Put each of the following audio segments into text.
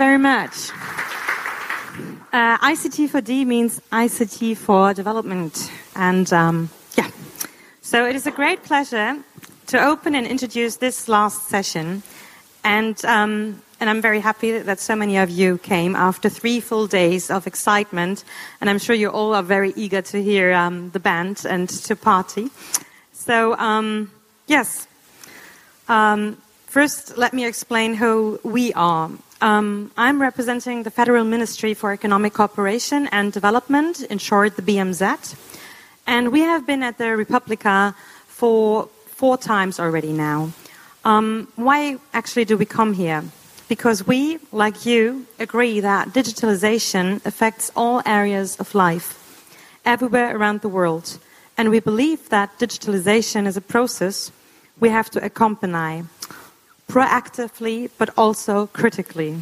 Very much. Uh, ICT for D means ICT for development. And um, yeah, so it is a great pleasure to open and introduce this last session. And, um, and I'm very happy that so many of you came after three full days of excitement. And I'm sure you all are very eager to hear um, the band and to party. So, um, yes. Um, first, let me explain who we are. Um, I'm representing the Federal Ministry for Economic Cooperation and Development, in short, the BMZ. And we have been at the Republica for four times already now. Um, why actually do we come here? Because we, like you, agree that digitalization affects all areas of life, everywhere around the world. And we believe that digitalization is a process we have to accompany proactively but also critically.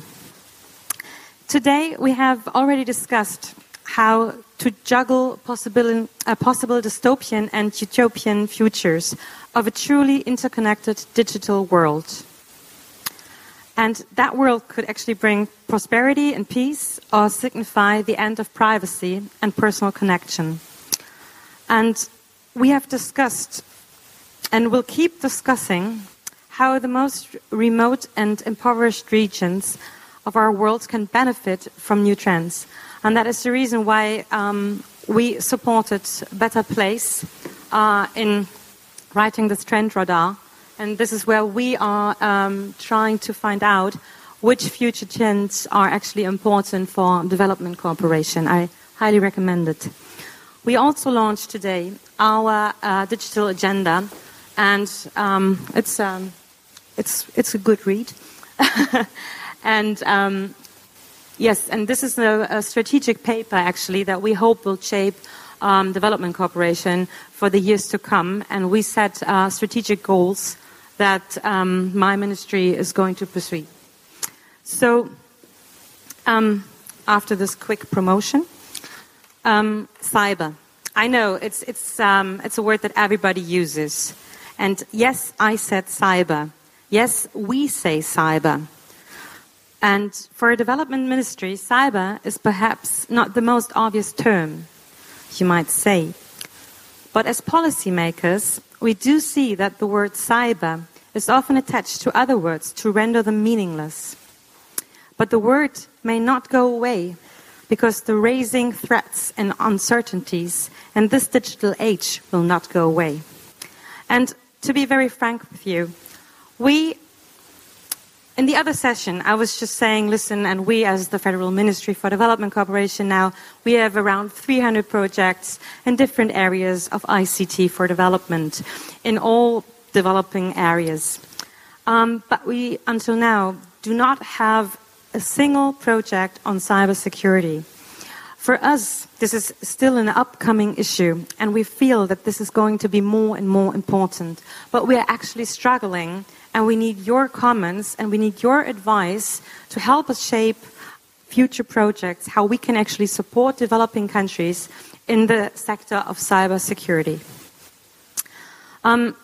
Today we have already discussed how to juggle possible, uh, possible dystopian and utopian futures of a truly interconnected digital world. And that world could actually bring prosperity and peace or signify the end of privacy and personal connection. And we have discussed and will keep discussing how the most remote and impoverished regions of our world can benefit from new trends. And that is the reason why um, we supported Better Place uh, in writing this trend radar. And this is where we are um, trying to find out which future trends are actually important for development cooperation. I highly recommend it. We also launched today our uh, digital agenda, and um, it's um, it's it's a good read. and um, yes, and this is a, a, strategic paper actually that we hope will shape um, development cooperation for the years to come. And we set uh, strategic goals that um, my ministry is going to pursue. So, um, after this quick promotion, um, cyber. I know it's it's um, it's a word that everybody uses. And yes, I said cyber. Yes, we say cyber. And for a development ministry, cyber is perhaps not the most obvious term, you might say. But as policymakers, we do see that the word cyber is often attached to other words to render them meaningless. But the word may not go away because the raising threats and uncertainties in this digital age will not go away. And to be very frank with you, we, in the other session, I was just saying, listen, and we as the Federal Ministry for Development Cooperation now, we have around 300 projects in different areas of ICT for development in all developing areas. Um, but we, until now, do not have a single project on cybersecurity. For us, this is still an upcoming issue, and we feel that this is going to be more and more important. But we are actually struggling and we need your comments and we need your advice to help us shape future projects, how we can actually support developing countries in the sector of cybersecurity. Um,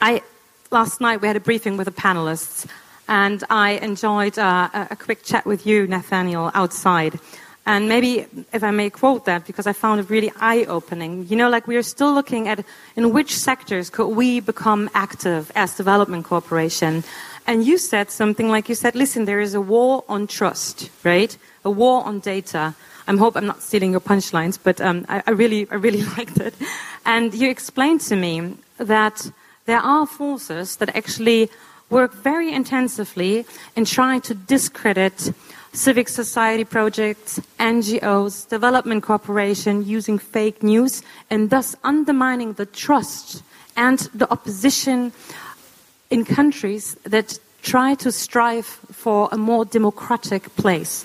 I, last night we had a briefing with the panelists, and I enjoyed uh, a quick chat with you, Nathaniel, outside. And maybe if I may quote that, because I found it really eye opening. You know, like we are still looking at in which sectors could we become active as development cooperation. And you said something like you said, listen, there is a war on trust, right? A war on data. I hope I'm not stealing your punchlines, but um, I, I, really, I really liked it. And you explained to me that there are forces that actually work very intensively in trying to discredit civic society projects, NGOs, development cooperation using fake news, and thus undermining the trust and the opposition in countries that try to strive for a more democratic place.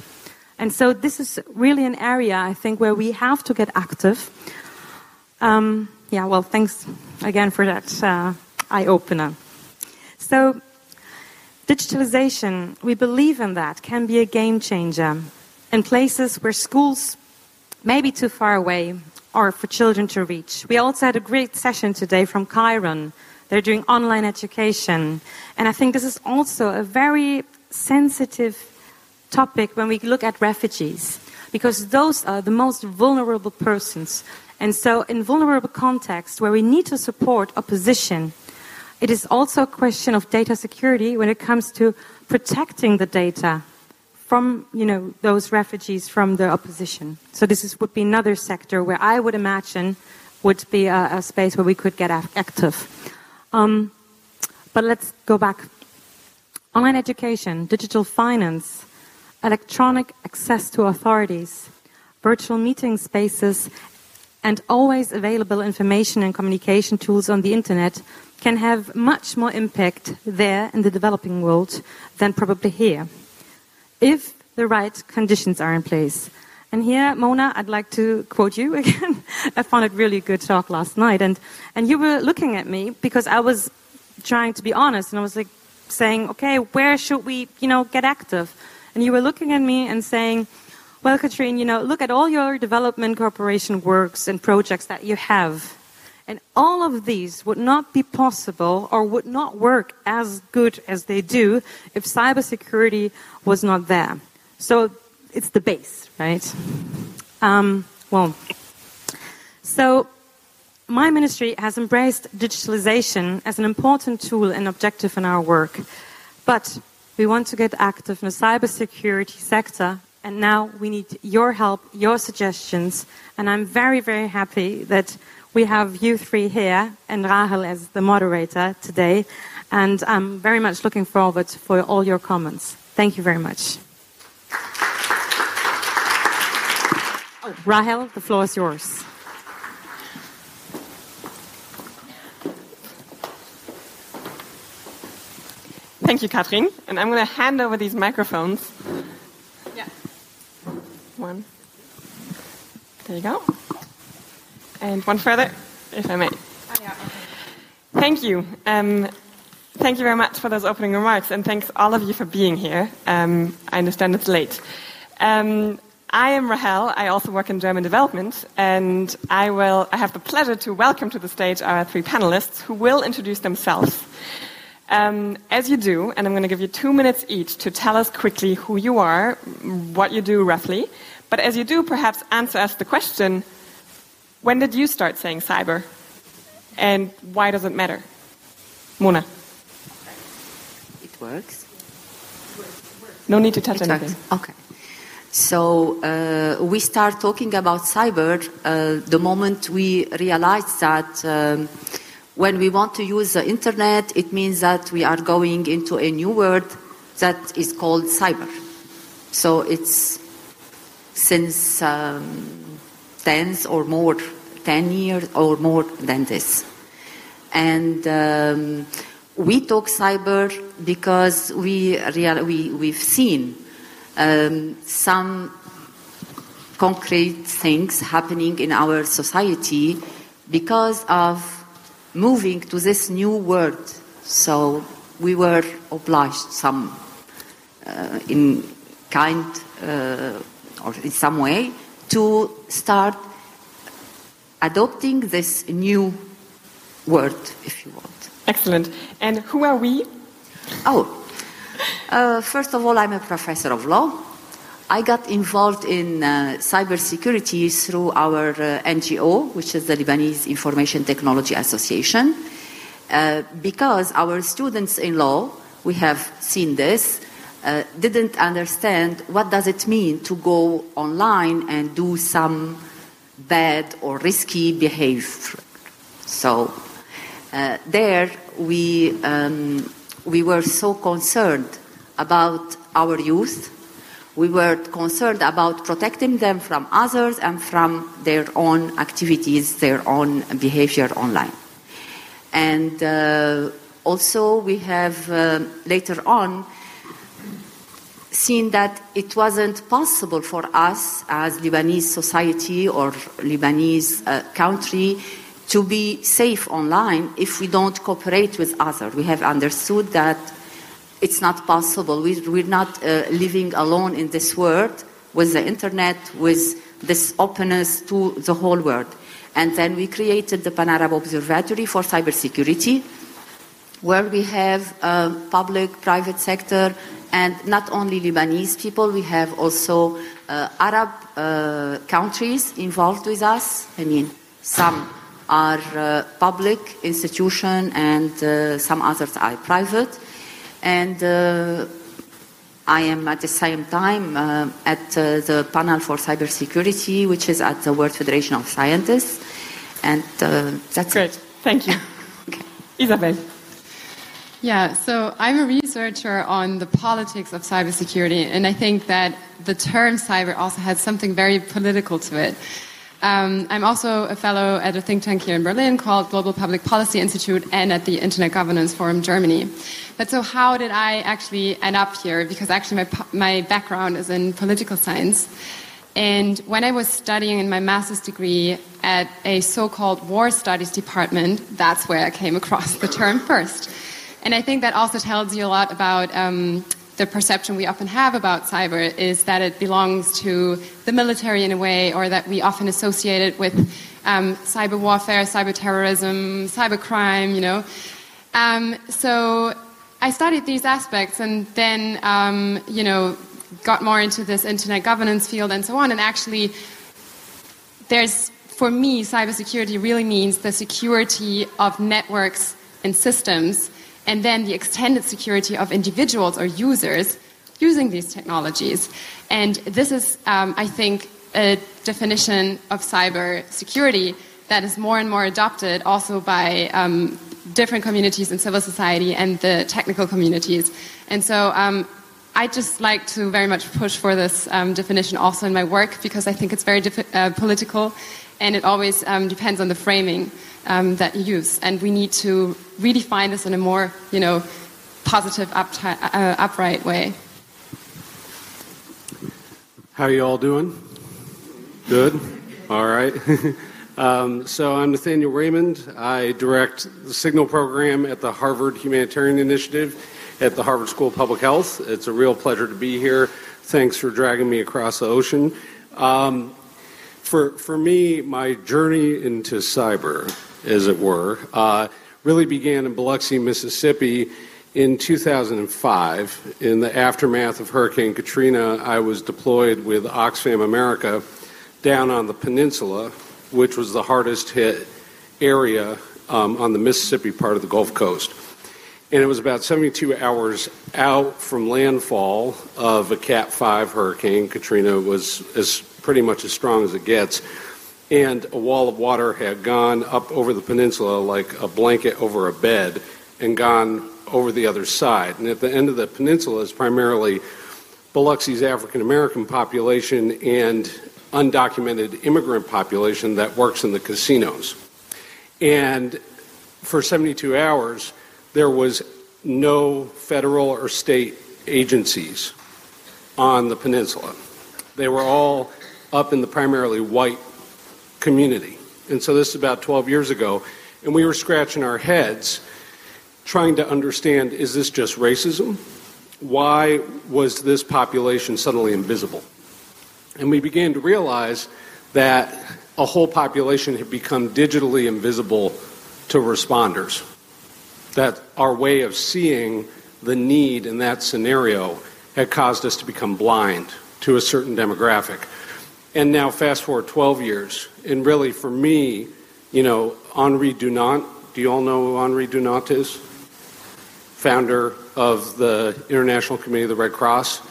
And so this is really an area, I think, where we have to get active. Um, yeah, well, thanks again for that uh, eye opener. So, Digitalization, we believe in that, can be a game changer in places where schools may be too far away or for children to reach. We also had a great session today from Kiron. They're doing online education. And I think this is also a very sensitive topic when we look at refugees, because those are the most vulnerable persons. And so, in vulnerable contexts where we need to support opposition, it is also a question of data security when it comes to protecting the data from you know those refugees from the opposition. So this is, would be another sector where I would imagine would be a, a space where we could get active. Um, but let's go back. Online education, digital finance, electronic access to authorities, virtual meeting spaces, and always available information and communication tools on the internet can have much more impact there in the developing world than probably here, if the right conditions are in place. And here, Mona, I'd like to quote you again. I found it really good talk last night, and and you were looking at me because I was trying to be honest, and I was like saying, okay, where should we, you know, get active? And you were looking at me and saying, well, Katrin, you know, look at all your development cooperation works and projects that you have. And all of these would not be possible or would not work as good as they do if cybersecurity was not there. So it's the base, right? Um, well, so my ministry has embraced digitalization as an important tool and objective in our work. But we want to get active in the cybersecurity sector, and now we need your help, your suggestions. And I'm very, very happy that we have you three here and Rahel as the moderator today. And I'm very much looking forward for all your comments. Thank you very much. Oh, Rahel, the floor is yours. Thank you, Katrin. And I'm going to hand over these microphones. One. There you go. And one further, if I may. Oh, yeah, okay. Thank you. Um, thank you very much for those opening remarks, and thanks all of you for being here. Um, I understand it's late. Um, I am Rahel. I also work in German development, and I will. I have the pleasure to welcome to the stage our three panelists, who will introduce themselves. Um, as you do, and I'm going to give you two minutes each to tell us quickly who you are, what you do roughly. But as you do, perhaps answer us the question when did you start saying cyber? And why does it matter? Mona. It works. No need to touch it anything. Works. Okay. So uh, we start talking about cyber uh, the moment we realize that. Um, when we want to use the internet, it means that we are going into a new world that is called cyber. So it's since um, tens or more, 10 years or more than this. And um, we talk cyber because we, real, we, we've seen um, some concrete things happening in our society because of moving to this new world. So we were obliged, some uh, in kind uh, or in some way, to start adopting this new word, if you want. Excellent. And who are we? Oh, uh, first of all, I'm a professor of law. I got involved in uh, cybersecurity through our uh, NGO, which is the Lebanese Information Technology Association, uh, because our students in law, we have seen this, uh, didn't understand what does it mean to go online and do some bad or risky behavior. So uh, there we um, we were so concerned about our youth we were concerned about protecting them from others and from their own activities, their own behavior online. And uh, also, we have uh, later on seen that it wasn't possible for us as Lebanese society or Lebanese uh, country to be safe online if we don't cooperate with others. We have understood that it's not possible. We, we're not uh, living alone in this world with the internet, with this openness to the whole world. And then we created the Pan Arab Observatory for Cybersecurity, where we have uh, public, private sector, and not only Lebanese people, we have also uh, Arab uh, countries involved with us. I mean, some are uh, public institution and uh, some others are private. And uh, I am at the same time uh, at the panel for cybersecurity, which is at the World Federation of Scientists. And that's Great. It. Thank you. okay. Isabel. Yeah, so I'm a researcher on the politics of cybersecurity, and I think that the term cyber also has something very political to it. Um, I'm also a fellow at a think tank here in Berlin called Global Public Policy Institute and at the Internet Governance Forum Germany. But so, how did I actually end up here? Because actually, my, my background is in political science. And when I was studying in my master's degree at a so called war studies department, that's where I came across the term first. And I think that also tells you a lot about um, the perception we often have about cyber is that it belongs to the military in a way, or that we often associate it with um, cyber warfare, cyber terrorism, cyber crime, you know. Um, so I studied these aspects and then, um, you know, got more into this internet governance field and so on. And actually, there's, for me, cybersecurity really means the security of networks and systems and then the extended security of individuals or users using these technologies. And this is, um, I think, a definition of cyber security that is more and more adopted also by um, different communities in civil society and the technical communities. And so um, I just like to very much push for this um, definition also in my work because I think it's very uh, political and it always um, depends on the framing um, that you use. And we need to redefine this in a more, you know, positive, uh, upright way. How are you all doing? Good? All right. um, so I'm Nathaniel Raymond. I direct the Signal program at the Harvard Humanitarian Initiative at the Harvard School of Public Health. It's a real pleasure to be here. Thanks for dragging me across the ocean. Um, for, for me, my journey into cyber as it were, uh, really began in Biloxi, Mississippi in 2005. In the aftermath of Hurricane Katrina, I was deployed with Oxfam America down on the peninsula, which was the hardest hit area um, on the Mississippi part of the Gulf Coast. And it was about 72 hours out from landfall of a Cat 5 hurricane. Katrina was as pretty much as strong as it gets and a wall of water had gone up over the peninsula like a blanket over a bed and gone over the other side. And at the end of the peninsula is primarily Biloxi's African American population and undocumented immigrant population that works in the casinos. And for 72 hours, there was no federal or state agencies on the peninsula. They were all up in the primarily white community. And so this is about 12 years ago. And we were scratching our heads trying to understand is this just racism? Why was this population suddenly invisible? And we began to realize that a whole population had become digitally invisible to responders. That our way of seeing the need in that scenario had caused us to become blind to a certain demographic. And now, fast forward 12 years, and really for me, you know, Henri Dunant, do you all know who Henri Dunant is? Founder of the International Committee of the Red Cross.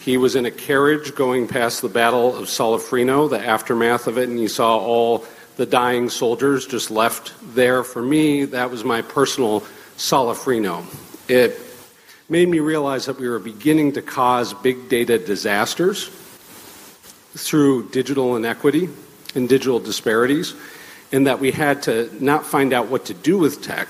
He was in a carriage going past the Battle of Solferino, the aftermath of it, and he saw all the dying soldiers just left there. For me, that was my personal Solferino. It made me realize that we were beginning to cause big data disasters through digital inequity and digital disparities, and that we had to not find out what to do with tech,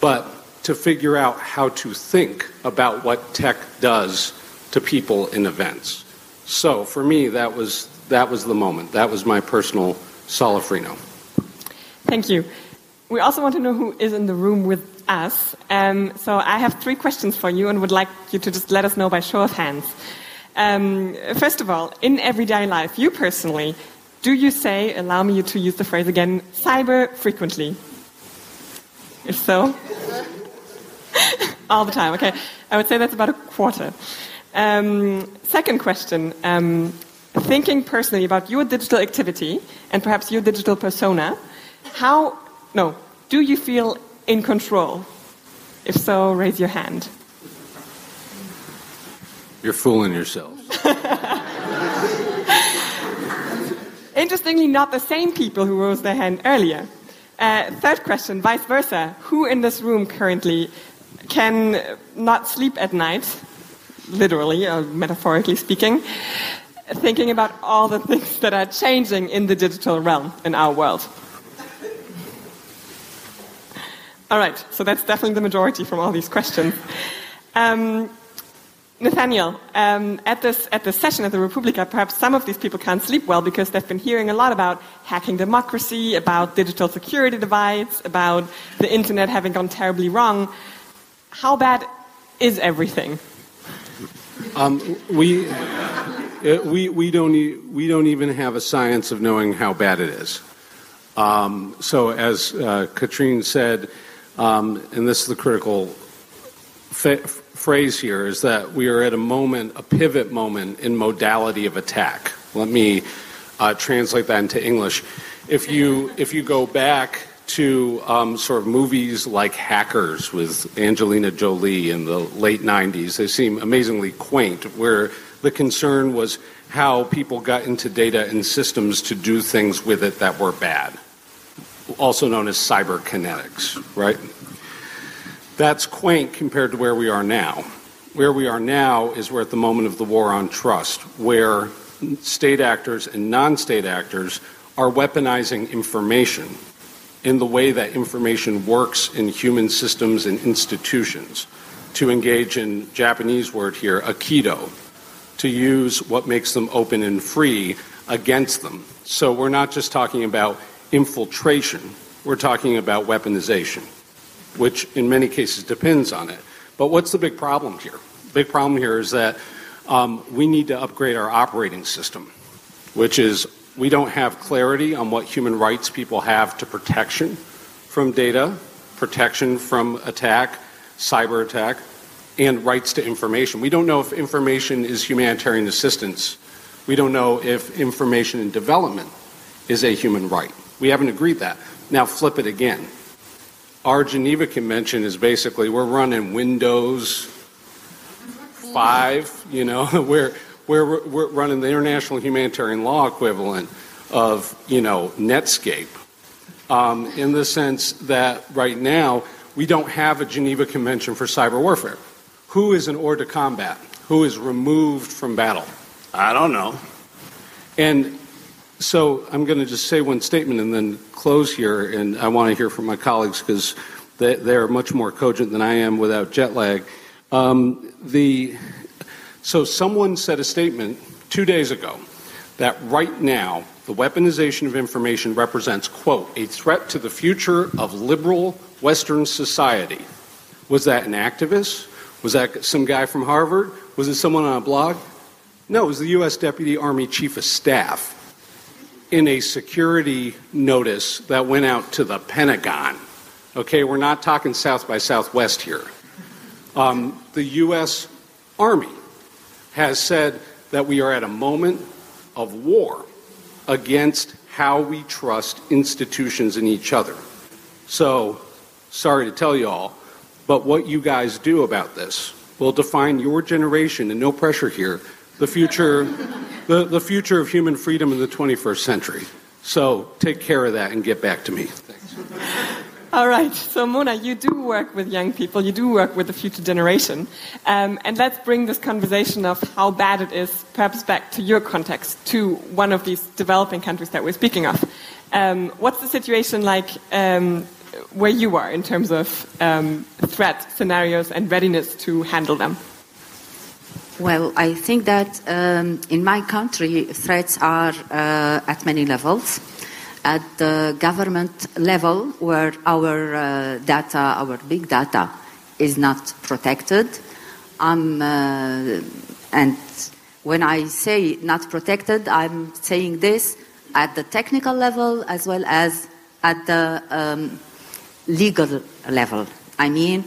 but to figure out how to think about what tech does to people in events. So for me, that was that was the moment. That was my personal Solferino. Thank you. We also want to know who is in the room with us. Um, so I have three questions for you and would like you to just let us know by show of hands. Um, first of all, in everyday life, you personally, do you say, allow me to use the phrase again, cyber frequently? If so? All the time. Okay, I would say that's about a quarter. Um, second question. Um, thinking personally about your digital activity and perhaps your digital persona, how, no, do you feel in control? If so, raise your hand. You're fooling yourself. Interestingly, not the same people who rose their hand earlier. Uh, third question, vice versa. Who in this room currently can not sleep at night, literally or metaphorically speaking, thinking about all the things that are changing in the digital realm in our world? All right, so that's definitely the majority from all these questions. Um, Nathaniel, um, at this at this session at the Republica, perhaps some of these people can't sleep well because they've been hearing a lot about hacking democracy, about digital security divides, about the internet having gone terribly wrong. How bad is everything? Um, we, uh, we, we, don't we don't even have a science of knowing how bad it is. Um, so, as uh, Katrin said, um, and this is the critical phrase here is that we are at a moment, a pivot moment in modality of attack. Let me uh, translate that into English. If you if you go back to um, sort of movies like Hackers with Angelina Jolie in the late '90s, they seem amazingly quaint. Where the concern was how people got into data and systems to do things with it that were bad, also known as cyberkinetics, right? That's quaint compared to where we are now. Where we are now is we're at the moment of the war on trust, where state actors and non state actors are weaponizing information in the way that information works in human systems and institutions. To engage in Japanese word here, aikido, to use what makes them open and free against them. So we're not just talking about infiltration, we're talking about weaponization which in many cases depends on it. But what's the big problem here? Big problem here is that um, we need to upgrade our operating system, which is we don't have clarity on what human rights people have to protection from data, protection from attack, cyber attack, and rights to information. We don't know if information is humanitarian assistance. We don't know if information and development is a human right. We haven't agreed that. Now flip it again our Geneva Convention is basically we're running Windows 5, you know, we're, we're, we're running the international humanitarian law equivalent of, you know, Netscape. Um, in the sense that right now we don't have a Geneva Convention for cyber warfare. Who is an hors de combat? Who is removed from battle? I don't know. And so I'm going to just say one statement and then close here, and I want to hear from my colleagues because they, they're much more cogent than I am without jet lag. Um, the, so someone said a statement two days ago that right now the weaponization of information represents, quote, a threat to the future of liberal Western society. Was that an activist? Was that some guy from Harvard? Was it someone on a blog? No, it was the U.S. Deputy Army Chief of Staff in a security notice that went out to the Pentagon. Okay, we're not talking South by Southwest here. Um, the U.S. Army has said that we are at a moment of war against how we trust institutions and each other. So, sorry to tell you all, but what you guys do about this will define your generation, and no pressure here, the future the, the future of human freedom in the 21st century. So take care of that and get back to me. Thanks. All right. So, Mona, you do work with young people. You do work with the future generation. Um, and let's bring this conversation of how bad it is, perhaps back to your context, to one of these developing countries that we're speaking of. Um, what's the situation like um, where you are in terms of um, threat scenarios and readiness to handle them? Well, I think that um, in my country, threats are uh, at many levels. At the government level, where our uh, data, our big data, is not protected, um, uh, and when I say not protected, I'm saying this at the technical level as well as at the um, legal level. I mean,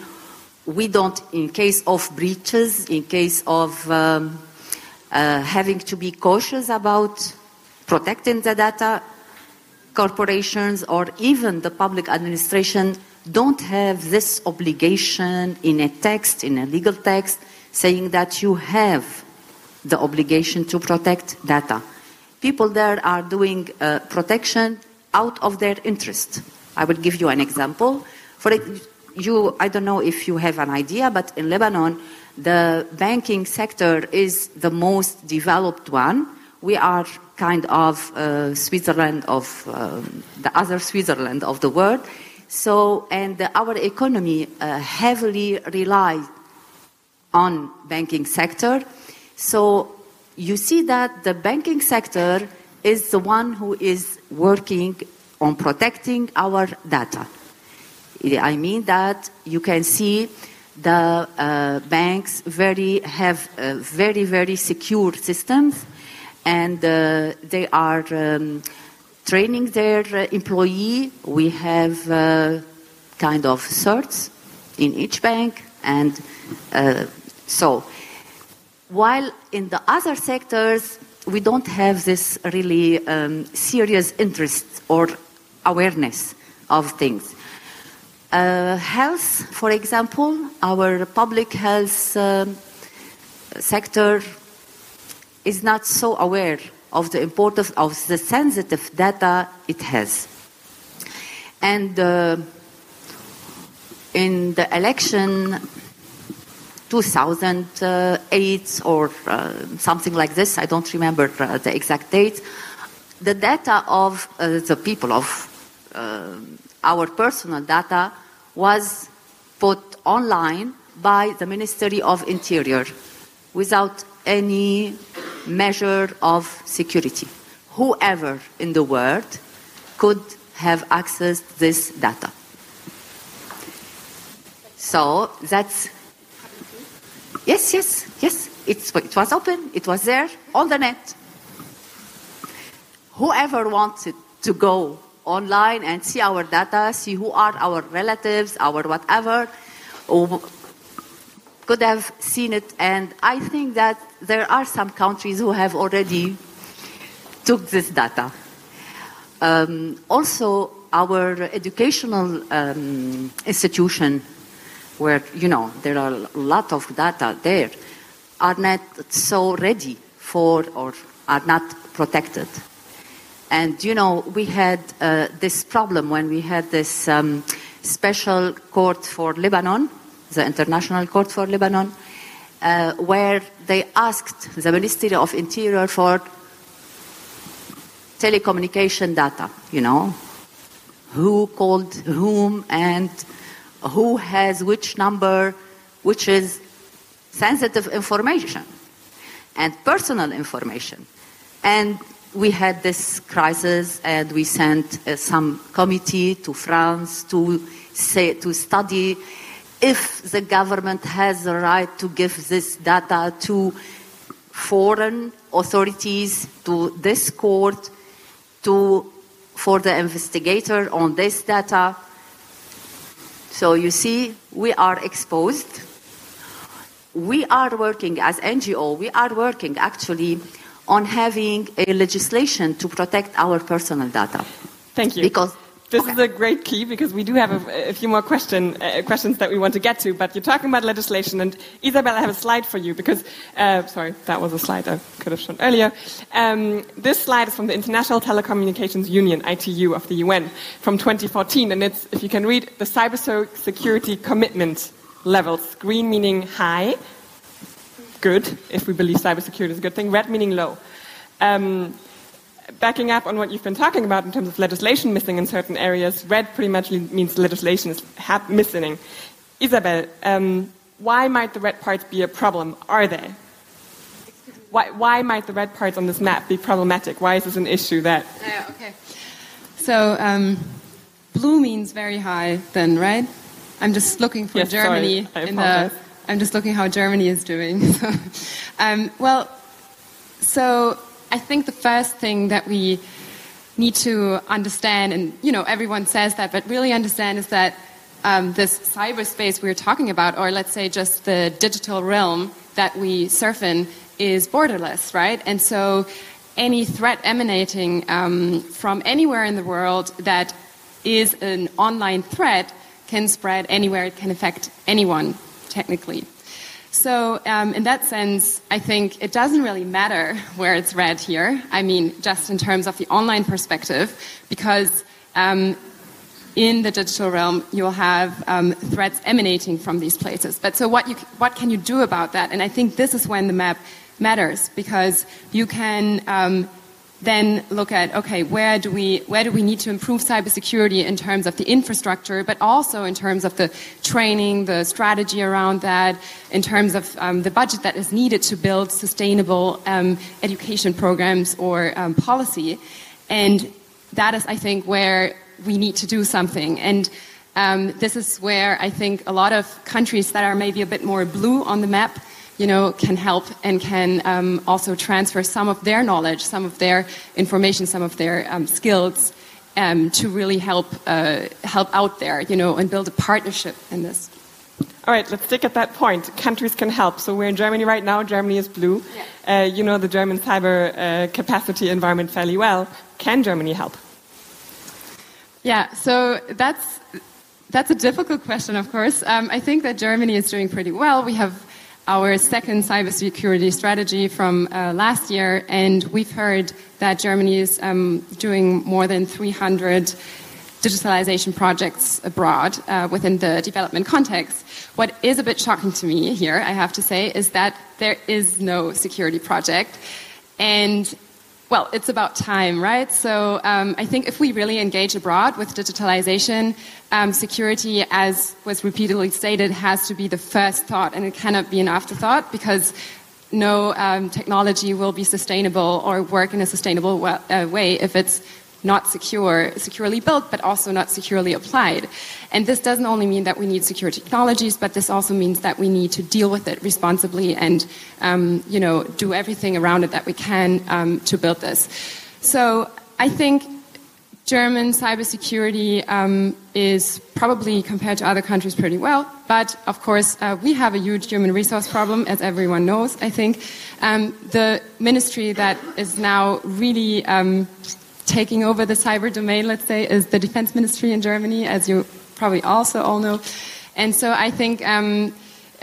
we don't, in case of breaches, in case of um, uh, having to be cautious about protecting the data, corporations or even the public administration don't have this obligation in a text, in a legal text, saying that you have the obligation to protect data. People there are doing uh, protection out of their interest. I will give you an example. For you, I don't know if you have an idea, but in Lebanon, the banking sector is the most developed one. We are kind of uh, Switzerland of um, the other Switzerland of the world. So, and our economy uh, heavily relies on banking sector. So, you see that the banking sector is the one who is working on protecting our data. I mean that you can see the uh, banks very have uh, very very secure systems, and uh, they are um, training their uh, employee. We have uh, kind of CERTs in each bank, and uh, so while in the other sectors we don't have this really um, serious interest or awareness of things. Uh, health, for example, our public health um, sector is not so aware of the importance of the sensitive data it has. And uh, in the election 2008 or uh, something like this, I don't remember uh, the exact date, the data of uh, the people, of uh, our personal data, was put online by the Ministry of Interior without any measure of security. Whoever in the world could have accessed this data. So that's yes, yes, yes. It's, it was open. It was there on the net. Whoever wanted to go online and see our data, see who are our relatives, our whatever, could have seen it. And I think that there are some countries who have already took this data. Um, also, our educational um, institution, where you know there are a lot of data there, are not so ready for or are not protected. And you know, we had uh, this problem when we had this um, special court for Lebanon, the International Court for Lebanon, uh, where they asked the Ministry of Interior for telecommunication data, you know, who called whom and who has which number, which is sensitive information and personal information. And we had this crisis and we sent uh, some committee to France to say, to study if the government has the right to give this data to foreign authorities, to this court, to, for the investigator on this data. So you see, we are exposed. We are working as NGO, we are working actually on having a legislation to protect our personal data. Thank you. Because this okay. is a great key because we do have a, a few more question, uh, questions that we want to get to. But you're talking about legislation, and Isabel, I have a slide for you because, uh, sorry, that was a slide I could have shown earlier. Um, this slide is from the International Telecommunications Union (ITU) of the UN from 2014, and it's, if you can read, the cybersecurity commitment levels. Green meaning high, good if we believe cybersecurity is a good thing. Red meaning low. Um, backing up on what you've been talking about in terms of legislation missing in certain areas, red pretty much means legislation is missing. Isabel, um, why might the red parts be a problem? Are they? Why, why, might the red parts on this map be problematic? Why is this an issue that? Uh, okay. So um, blue means very high, then, right? I'm just looking for yes, Germany in the. I'm just looking how Germany is doing. um, well, so I think the first thing that we need to understand, and you know, everyone says that, but really understand is that um, this cyberspace we are talking about, or let's say just the digital realm that we surf in, is borderless, right? And so any threat emanating um, from anywhere in the world that is an online threat can spread anywhere, it can affect anyone, technically. So, um, in that sense, I think it doesn't really matter where it's read here. I mean, just in terms of the online perspective, because um, in the digital realm, you'll have um, threats emanating from these places. But so, what, you, what can you do about that? And I think this is when the map matters, because you can um, then look at okay, where do we where do we need to improve cybersecurity in terms of the infrastructure, but also in terms of the training, the strategy around that, in terms of um, the budget that is needed to build sustainable um, education programs or um, policy, and that is, I think, where we need to do something and. Um, this is where I think a lot of countries that are maybe a bit more blue on the map you know, can help and can um, also transfer some of their knowledge, some of their information, some of their um, skills um, to really help uh, help out there, you know, and build a partnership in this. All right, let's stick at that point. Countries can help. So we're in Germany right now. Germany is blue. Yeah. Uh, you know the German cyber uh, capacity environment fairly well. Can Germany help? Yeah, so that's that's a difficult question, of course. Um, I think that Germany is doing pretty well. We have our second cybersecurity strategy from uh, last year, and we've heard that Germany is um, doing more than 300 digitalization projects abroad uh, within the development context. What is a bit shocking to me here, I have to say, is that there is no security project. And well, it's about time, right? So um, I think if we really engage abroad with digitalization, um, security, as was repeatedly stated, has to be the first thought, and it cannot be an afterthought because no um, technology will be sustainable or work in a sustainable uh, way if it's not secure, securely built, but also not securely applied. And this doesn't only mean that we need secure technologies, but this also means that we need to deal with it responsibly and, um, you know, do everything around it that we can um, to build this. So I think German cybersecurity um, is probably compared to other countries pretty well, but of course uh, we have a huge human resource problem, as everyone knows. I think um, the ministry that is now really um, taking over the cyber domain, let's say, is the defense ministry in Germany, as you probably also all know. And so I think um,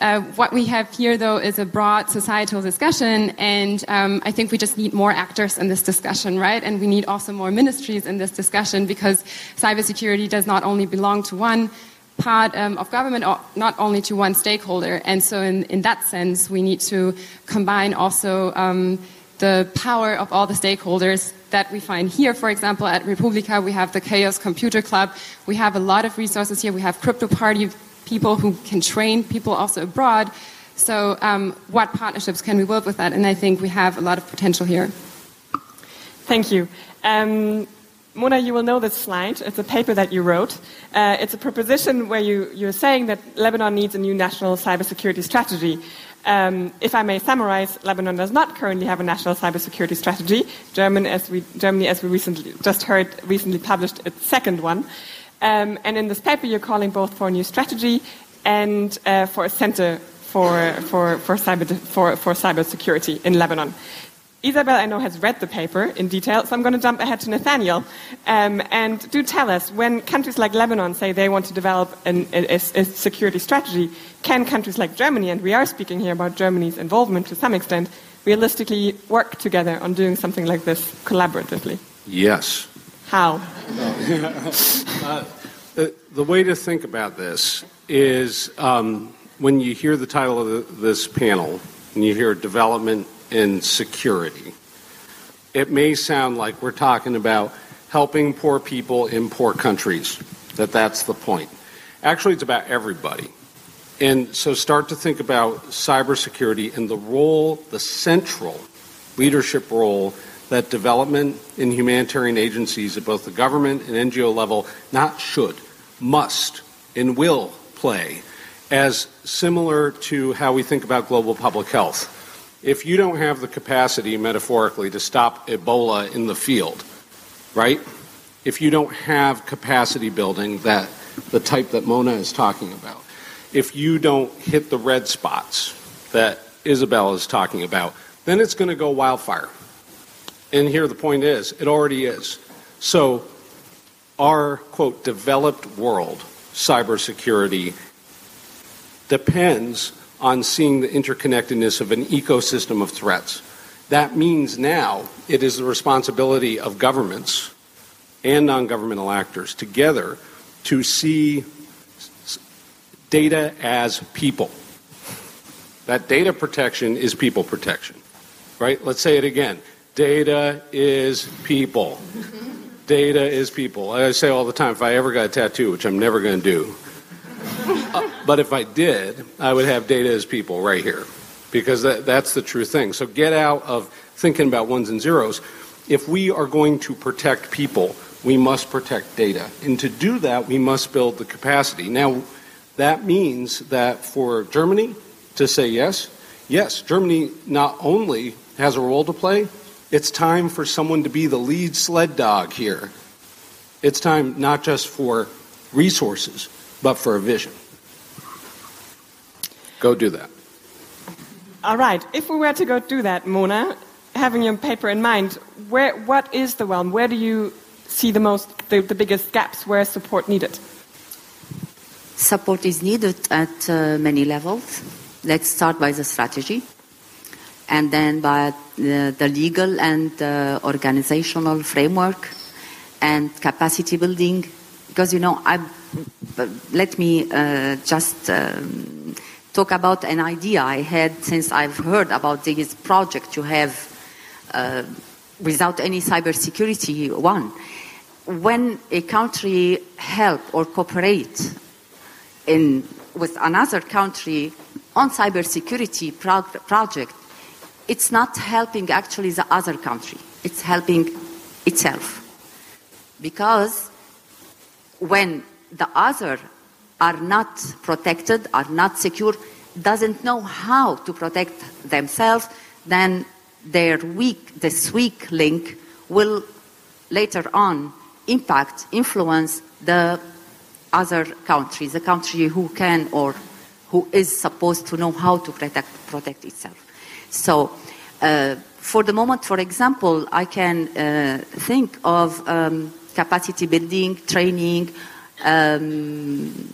uh, what we have here, though, is a broad societal discussion, and um, I think we just need more actors in this discussion, right? And we need also more ministries in this discussion because cybersecurity does not only belong to one part um, of government, not only to one stakeholder. And so, in, in that sense, we need to combine also um, the power of all the stakeholders that we find here. For example, at Republika, we have the Chaos Computer Club. We have a lot of resources here. We have crypto party people who can train people also abroad. So, um, what partnerships can we work with that? And I think we have a lot of potential here. Thank you. Um, Mona, you will know this slide. It's a paper that you wrote. Uh, it's a proposition where you, you're saying that Lebanon needs a new national cybersecurity strategy. Um, if I may summarize, Lebanon does not currently have a national cybersecurity strategy. German, as we, Germany, as we recently just heard, recently published its second one. Um, and in this paper, you're calling both for a new strategy and uh, for a center for, for, for, cyber, for, for cybersecurity in Lebanon. Isabel, I know, has read the paper in detail, so I'm going to jump ahead to Nathaniel. Um, and do tell us, when countries like Lebanon say they want to develop an, a, a, security strategy, can countries like Germany, and we are speaking here about Germany's involvement to some extent, realistically work together on doing something like this collaboratively? Yes. How? uh, the, the, way to think about this is um, when you hear the title of the, this panel, and you hear development and security. It may sound like we're talking about helping poor people in poor countries, that that's the point. Actually, it's about everybody. And so start to think about cybersecurity and the role, the central leadership role that development and humanitarian agencies at both the government and NGO level not should, must, and will play as similar to how we think about global public health if you don't have the capacity, metaphorically, to stop Ebola in the field, right? If you don't have capacity building that the type that Mona is talking about. If you don't hit the red spots that Isabel is talking about, then it's going to go wildfire. And here the point is, it already is. So, our quote developed world cybersecurity depends on seeing the interconnectedness of an ecosystem of threats. That means now it is the responsibility of governments and non governmental actors together to see data as people. That data protection is people protection, right? Let's say it again. Data is people. Data is people. I say all the time if I ever got a tattoo, which I'm never going to do, but if I did, I would have data as people right here because that, that's the true thing. So get out of thinking about ones and zeros. If we are going to protect people, we must protect data. And to do that, we must build the capacity. Now, that means that for Germany to say yes, yes, Germany not only has a role to play, it's time for someone to be the lead sled dog here. It's time not just for resources, but for a vision. Go do that. All right. If we were to go do that, Mona, having your paper in mind, where, what is the realm? Where do you see the most, the, the biggest gaps? Where is support needed? Support is needed at uh, many levels. Let's start by the strategy, and then by the, the legal and uh, organizational framework, and capacity building. Because you know, I let me uh, just. Um, talk about an idea I had since I've heard about this project you have uh, without any cybersecurity one. When a country help or cooperate in, with another country on cybersecurity pro- project, it's not helping actually the other country. It's helping itself. Because when the other are not protected, are not secure, doesn't know how to protect themselves, then their weak, this weak link will later on impact, influence the other country, the country who can or who is supposed to know how to protect, protect itself. So, uh, for the moment, for example, I can uh, think of um, capacity building, training, um,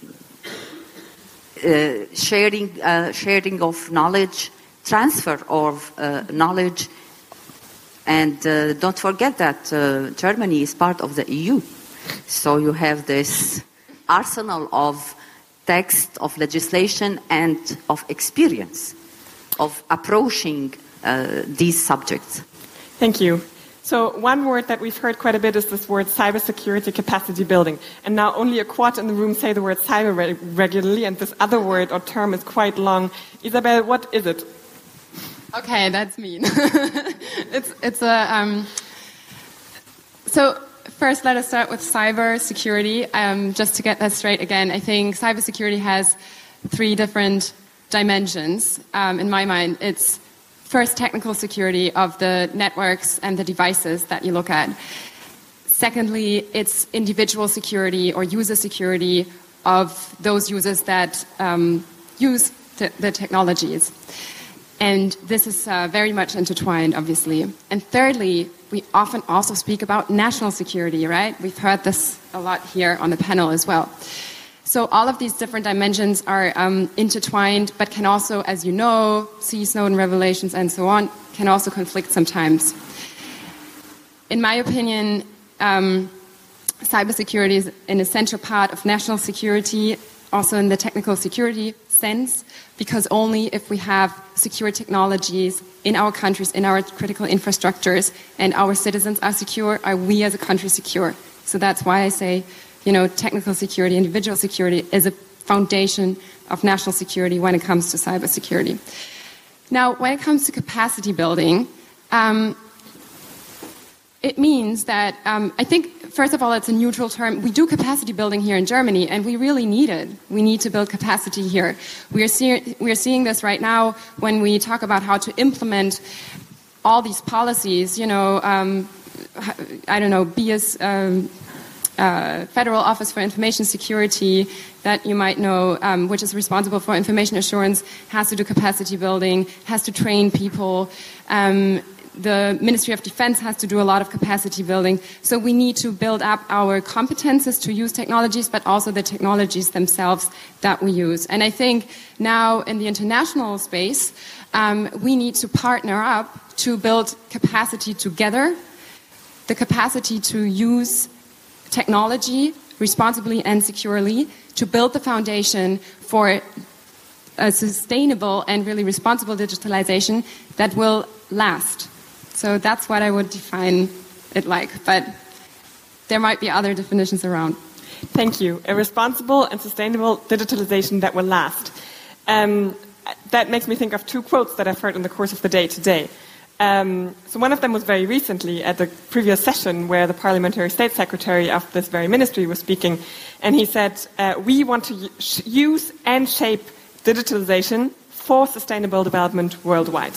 sharing, uh, sharing of knowledge, transfer of uh, knowledge, and don't forget that Germany is part of the EU. So you have this arsenal of text, of legislation, and of experience of approaching uh, these subjects. Thank you. So one word that we've heard quite a bit is this word cybersecurity capacity building. And now only a quarter in the room say the word cyber re- regularly, and this other word or term is quite long. Isabel, what is it? Okay, that's mean. it's it's a um, so first let us start with cyber security. Um, just to get that straight again, I think cybersecurity has three different dimensions. Um, in my mind, it's first technical security of the networks and the devices that you look at. Secondly, it's individual security or user security of those users that um, use the, the, technologies. And this is uh, very much intertwined, obviously. And thirdly, we often also speak about national security, right? We've heard this a lot here on the panel as well. So all of these different dimensions are um, intertwined, but can also, as you know, see Snowden revelations and so on, can also conflict sometimes. In my opinion, um, cybersecurity is an essential part of national security, also in the technical security sense, because only if we have secure technologies in our countries, in our critical infrastructures, and our citizens are secure, are we as a country secure. So that's why I say you know, technical security, individual security is a foundation of national security when it comes to cybersecurity. Now, when it comes to capacity building, um, it means that um, I think, first of all, it's a neutral term. We do capacity building here in Germany, and we really need it. We need to build capacity here. We are, see- we are seeing this right now when we talk about how to implement all these policies. You know, um, I don't know, BSI um, uh, Federal Office for Information Security that you might know, um, which is responsible for information assurance, has to do capacity building, has to train people. Um, the Ministry of Defense has to do a lot of capacity building. So we need to build up our competences to use technologies, but also the technologies themselves that we use. And I think now in the international space, um, we need to partner up to build capacity together, the capacity to use technology responsibly and securely, to build the foundation for a sustainable and really responsible digitalization that will last. So that's what I would define it like. But there might be other definitions around. Thank you. A responsible and sustainable digitalization that will last. Um, that makes me think of two quotes that I've heard in the course of the day today. Um, so one of them was very recently at the previous session where the parliamentary state secretary of this very ministry was speaking, and he said, uh, "We want to use and shape digitalization for sustainable development worldwide."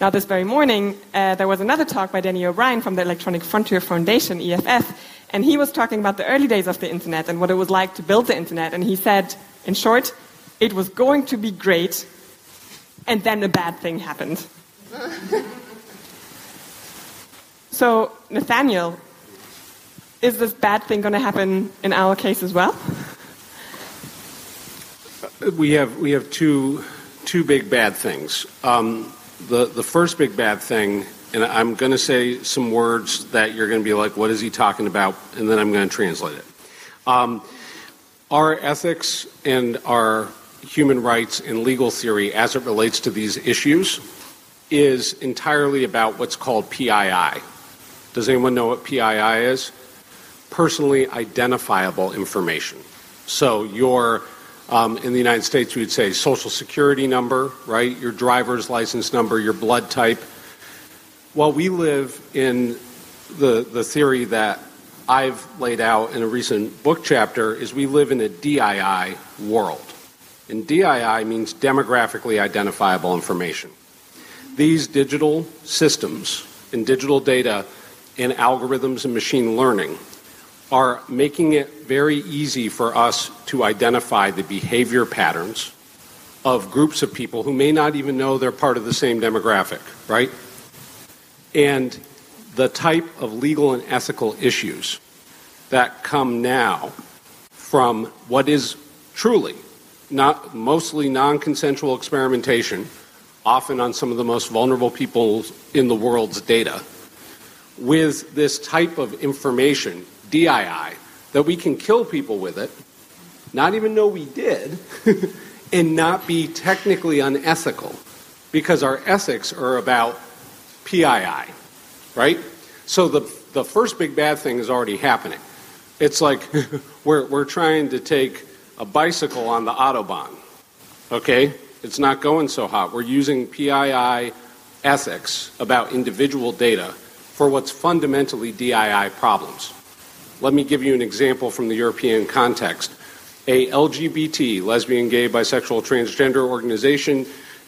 Now, this very morning, uh, there was another talk by Danny O'Brien from the Electronic Frontier Foundation, EFF, and he was talking about the early days of the internet and what it was like to build the internet. And he said, in short, it was going to be great, and then a bad thing happened. so, Nathaniel, is this bad thing going to happen in our case as well? We have we have two two big bad things. Um, the, the first big bad thing, and I'm going to say some words that you're going to be like, what is he talking about? And then I'm going to translate it. Um, our ethics and our human rights and legal theory as it relates to these issues is entirely about what's called PII. Does anyone know what PII is? Personally identifiable information. So your um, in the United States, we would say social security number, right? Your driver's license number, your blood type. Well, we live in the, the theory that I've laid out in a recent book chapter is we live in a DII world. And DII means demographically identifiable information. These digital systems and digital data and algorithms and machine learning are making it very easy for us to identify the behavior patterns of groups of people who may not even know they're part of the same demographic, right? And the type of legal and ethical issues that come now from what is truly not mostly non-consensual experimentation, often on some of the most vulnerable people in the world's data, with this type of information DII, that we can kill people with it, not even know we did, and not be technically unethical because our ethics are about PII, right? So the, the first big bad thing is already happening. It's like we're, we're trying to take a bicycle on the Autobahn, okay? It's not going so hot. We're using PII ethics about individual data for what's fundamentally DII problems. Let me give you an example from the European context. A LGBT, lesbian, gay, bisexual, transgender organization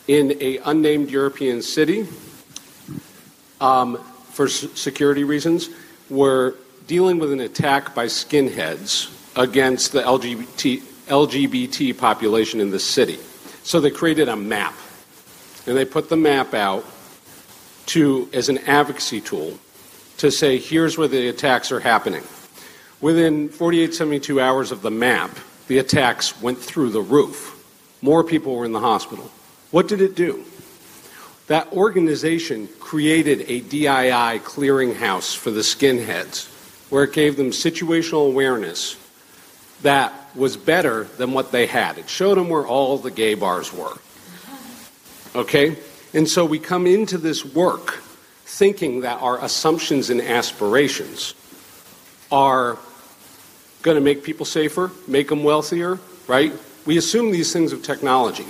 in a unnamed European city, um, for security reasons, were dealing with an attack by skinheads against the LGBT, LGBT population in the city. So they created a map, and they put the map out to as an advocacy tool to say here's where the attacks are happening. Within 48, 72 hours of the map, the attacks went through the roof. More people were in the hospital. What did it do? That organization created a DII clearinghouse for the skinheads, where it gave them situational awareness that was better than what they had. It showed them where all the gay bars were. Okay? And so we come into this work thinking that our assumptions and aspirations are going to make people safer, make them wealthier, right? We assume these things of technology.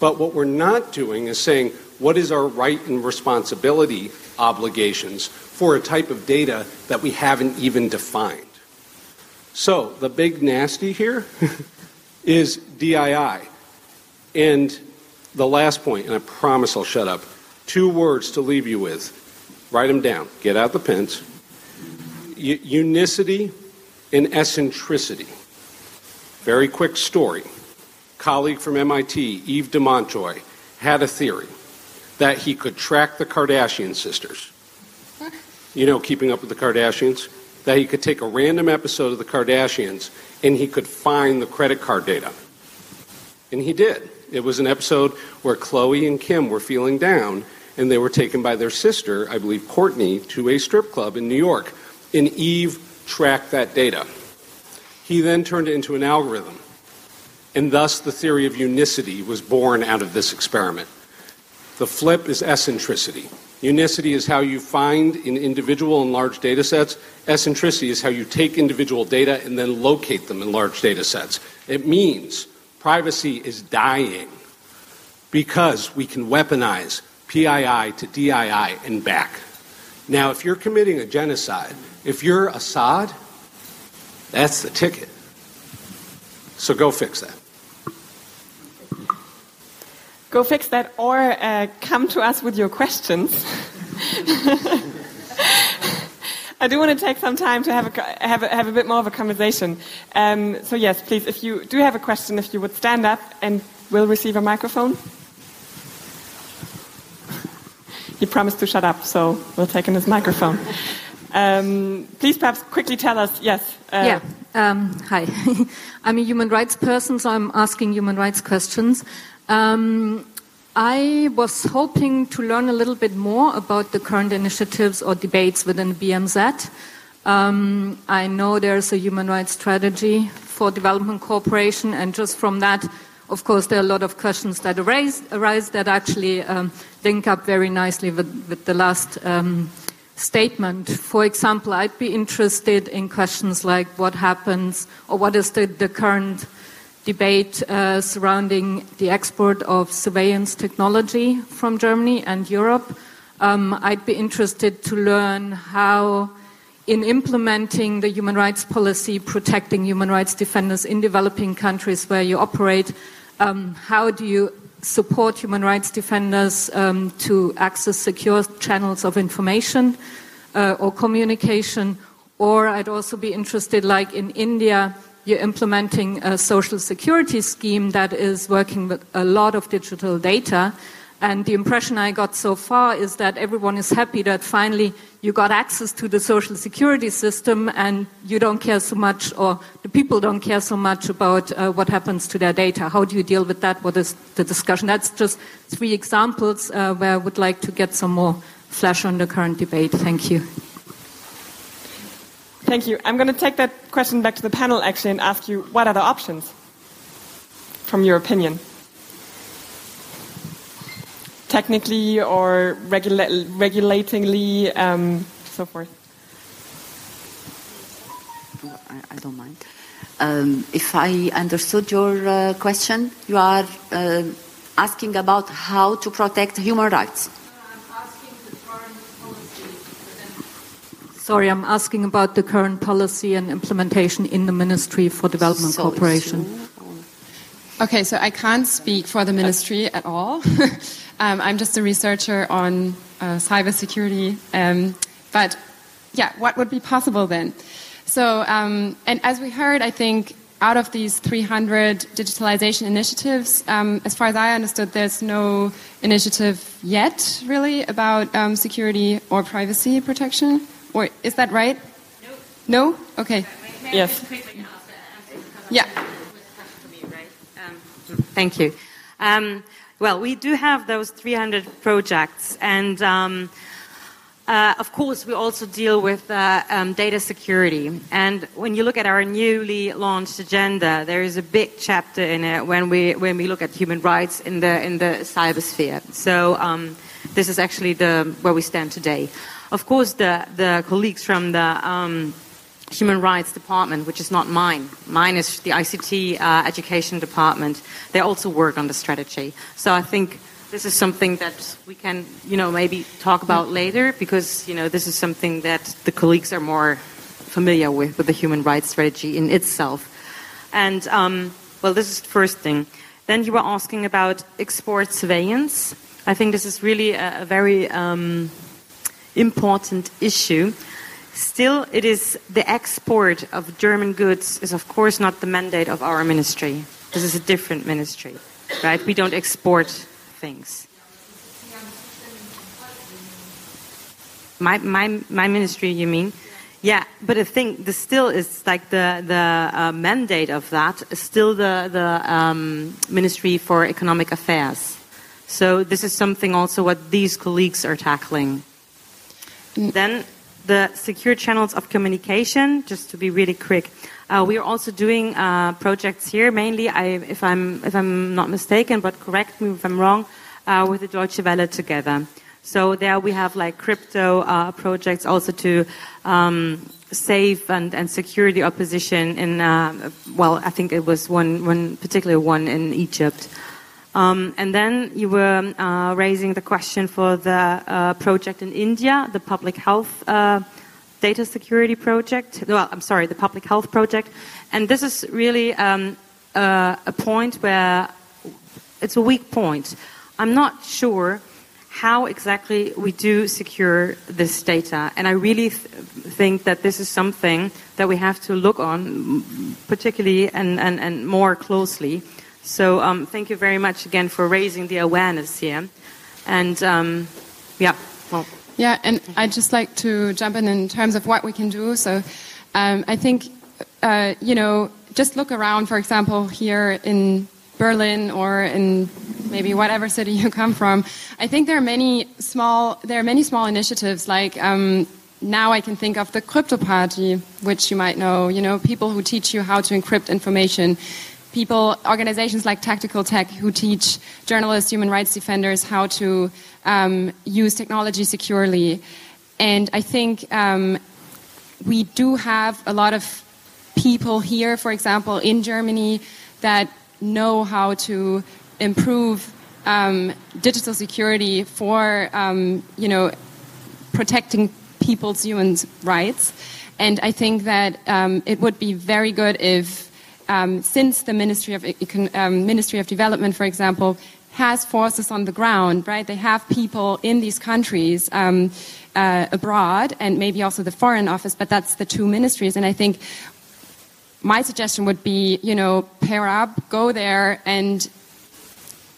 But what we're not doing is saying, what is our right and responsibility obligations for a type of data that we haven't even defined? So, the big nasty here is DII. And the last point, and I promise I'll shut up two words to leave you with. Write them down. Get out the pens unicity and eccentricity. Very quick story. Colleague from MIT, Yves de Montjoye, had a theory that he could track the Kardashian sisters. You know, keeping up with the Kardashians? That he could take a random episode of the Kardashians and he could find the credit card data. And he did. It was an episode where Khloe and Kim were feeling down and they were taken by their sister, I believe Kourtney, to a strip club in New York. And Yves tracked that data. He then turned it into an algorithm. And thus the theory of unicity was born out of this experiment. The flip is eccentricity. Unicity is how you find in individual and large data sets. Eccentricity is how you take individual data and then locate them in large data sets. It means privacy is dying because we can weaponize PII to DII and back. Now, if you're committing a genocide, if you're Assad, that's the ticket. So go fix that. Go fix that or uh, come to us with your questions. I do want to take some time to have a, have a, have a bit more of a conversation. Um, so, yes, please, if you do have a question, if you would stand up and we'll receive a microphone. He promised to shut up, so we'll take in his microphone. Um, please, perhaps quickly tell us. Yes. Uh, yeah. Um, hi. I'm a human rights person, so I'm asking human rights questions. Um, I was hoping to learn a little bit more about the current initiatives or debates within BMZ. Um, I know there's a human rights strategy for development cooperation, and just from that, of course, there are a lot of questions that arise, arise that actually um, link up very nicely with, with the last um, statement. For example, I'd be interested in questions like what happens or what is the, the current debate uh, surrounding the export of surveillance technology from Germany and Europe. Um, I'd be interested to learn how, in implementing the human rights policy, protecting human rights defenders in developing countries where you operate, um, how do you support human rights defenders um, to access secure channels of information uh, or communication? Or I'd also be interested, like in India, you're implementing a social security scheme that is working with a lot of digital data. And the impression I got so far is that everyone is happy that finally you got access to the social security system and you don't care so much, or the people don't care so much about uh, what happens to their data. How do you deal with that? What is the discussion? That's just three examples uh, where I would like to get some more flesh on the current debate. Thank you. Thank you. I'm going to take that question back to the panel actually and ask you what are the options from your opinion? Technically or regula- regulatingly, um, so forth. I, don't mind. Um, if I understood your uh, question, you are uh, asking about how to protect human rights. Sorry, I'm asking about the current policy and implementation in the Ministry for Development so Cooperation. Okay, so I can't speak for the ministry at all. um, I'm just a researcher on uh, cybersecurity. Um, but yeah, what would be possible then? So, um, and as we heard, I think out of these 300 digitalization initiatives, um, as far as I understood, there's no initiative yet really about um, security or privacy protection. Or is that right? No. No? Okay. Yes. Yeah. Thank you. Um, well, we do have those 300 projects, and um, uh, of course, we also deal with uh, um, data security. And when you look at our newly launched agenda, there is a big chapter in it when we when we look at human rights in the in the cybersphere. So um, this is actually the where we stand today. Of course, the, the colleagues from the um, Human Rights Department, which is not mine, mine is the ICT uh, Education Department, they also work on the strategy. So I think this is something that we can, you know, maybe talk about later because, you know, this is something that the colleagues are more familiar with, with the human rights strategy in itself. And, um, well, this is the first thing. Then you were asking about export surveillance. I think this is really a, a very um, important issue. Still, it is the export of German goods is of course not the mandate of our ministry. This is a different ministry, right? We don't export things. My, my, my ministry, you mean? Yeah, but I think the still is like the the uh, mandate of that is still the the um, Ministry for Economic Affairs. So this is something also what these colleagues are tackling. Then the secure channels of communication. Just to be really quick, uh, we are also doing uh, projects here. Mainly, I, if I'm if I'm not mistaken, but correct me if I'm wrong, uh, with the Deutsche Welle together. So there we have like crypto uh, projects also to um, save and, and secure the opposition in, uh, well, I think it was one, one particular one in Egypt. Um, and then you were uh, raising the question for the uh, project in India, the public health uh, data security project. Well, I'm sorry, the public health project. And this is really um, a point where it's a weak point. I'm not sure how exactly we do secure this data. And I really th- think that this is something that we have to look on, particularly and, and, and more closely. So um, thank you very much again for raising the awareness here. And um, yeah, well. Yeah, and I'd just like to jump in in terms of what we can do. So um, I think, uh, you know, just look around, for example, here in Berlin or in maybe whatever city you come from. I think there are many small there are many small initiatives like. Um, now I can think of the crypto party, which you might know. You know, people who teach you how to encrypt information. People, organizations like Tactical Tech, who teach journalists, human rights defenders how to um, use technology securely. And I think um, we do have a lot of people here, for example, in Germany, that know how to improve um, digital security for um, you know protecting people's human rights. And I think that um, it would be very good if, um, since the Ministry of um, Ministry of Development, for example, has forces on the ground, right? They have people in these countries um, uh, abroad, and maybe also the Foreign Office. But that's the two ministries, and I think my suggestion would be, you know, pair up, go there and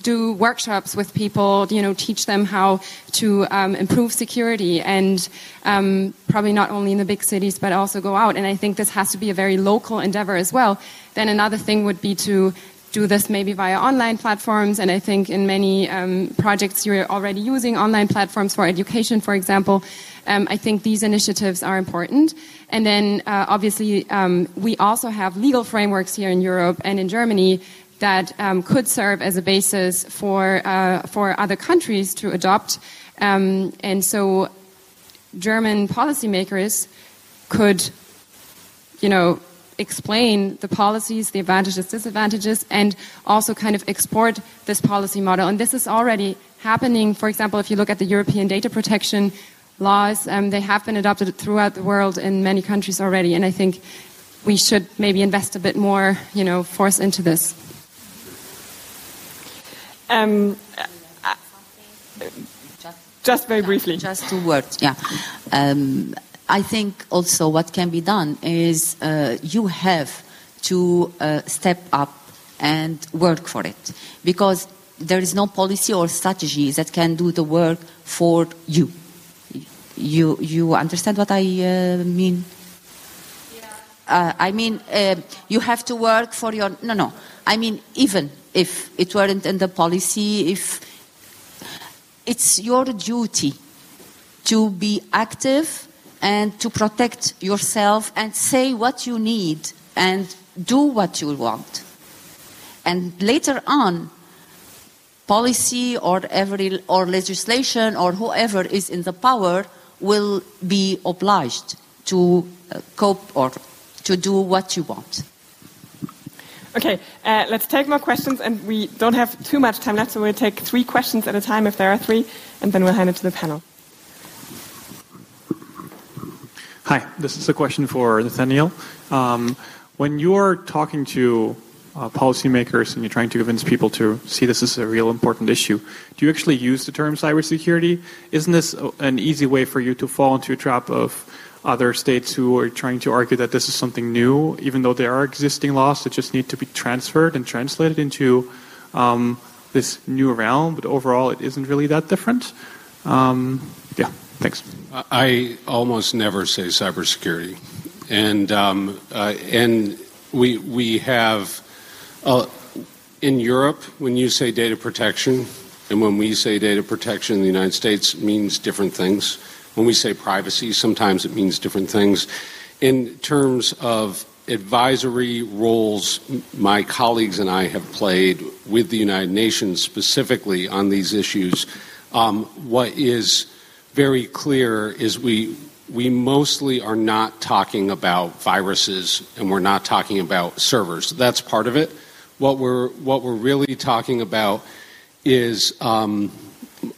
do workshops with people, you know, teach them how to um, improve security and um, probably not only in the big cities, but also go out. And I think this has to be a very local endeavor as well. Then another thing would be to do this maybe via online platforms. And I think in many um, projects you're already using online platforms for education, for example. Um, I think these initiatives are important. And then uh, obviously um, we also have legal frameworks here in Europe and in Germany that um, could serve as a basis for uh, for other countries to adopt. Um, and so German policymakers could, you know, explain the policies, the advantages, disadvantages, and also kind of export this policy model. And this is already happening. For example, if you look at the European data protection laws. Um, they have been adopted throughout the world in many countries already, and I think we should maybe invest a bit more, you know, force into this. Um, uh, just very briefly. Just two words, yeah. Um, I think also what can be done is uh, you have to uh, step up and work for it because there is no policy or strategy that can do the work for you. You you understand what I uh, mean? Uh, I mean, uh, you have to work for your. No, no. I mean, even if it weren't in the policy, if it's your duty to be active and to protect yourself and say what you need and do what you want. And later on, policy or every or legislation or whoever is in the power will be obliged to uh, cope or to do what you want. Okay, uh, let's take more questions, and we don't have too much time left, so we'll take three questions at a time if there are three, and then we'll hand it to the panel. Hi, this is a question for Nathaniel. Um, when you're talking to uh, policymakers and you're trying to convince people to see this as a real important issue, do you actually use the term cybersecurity? Isn't this an easy way for you to fall into a trap of other states who are trying to argue that this is something new, even though there are existing laws that just need to be transferred and translated into um, this new realm. But overall, it isn't really that different. Um, yeah, thanks. I almost never say cybersecurity, and um, uh, and we we have uh, in Europe when you say data protection, and when we say data protection in the United States means different things. When we say privacy, sometimes it means different things. In terms of advisory roles my colleagues and I have played with the United Nations specifically on these issues, um, what is very clear is we we mostly are not talking about viruses and we're not talking about servers. That's part of it. What we're what we're really talking about is um,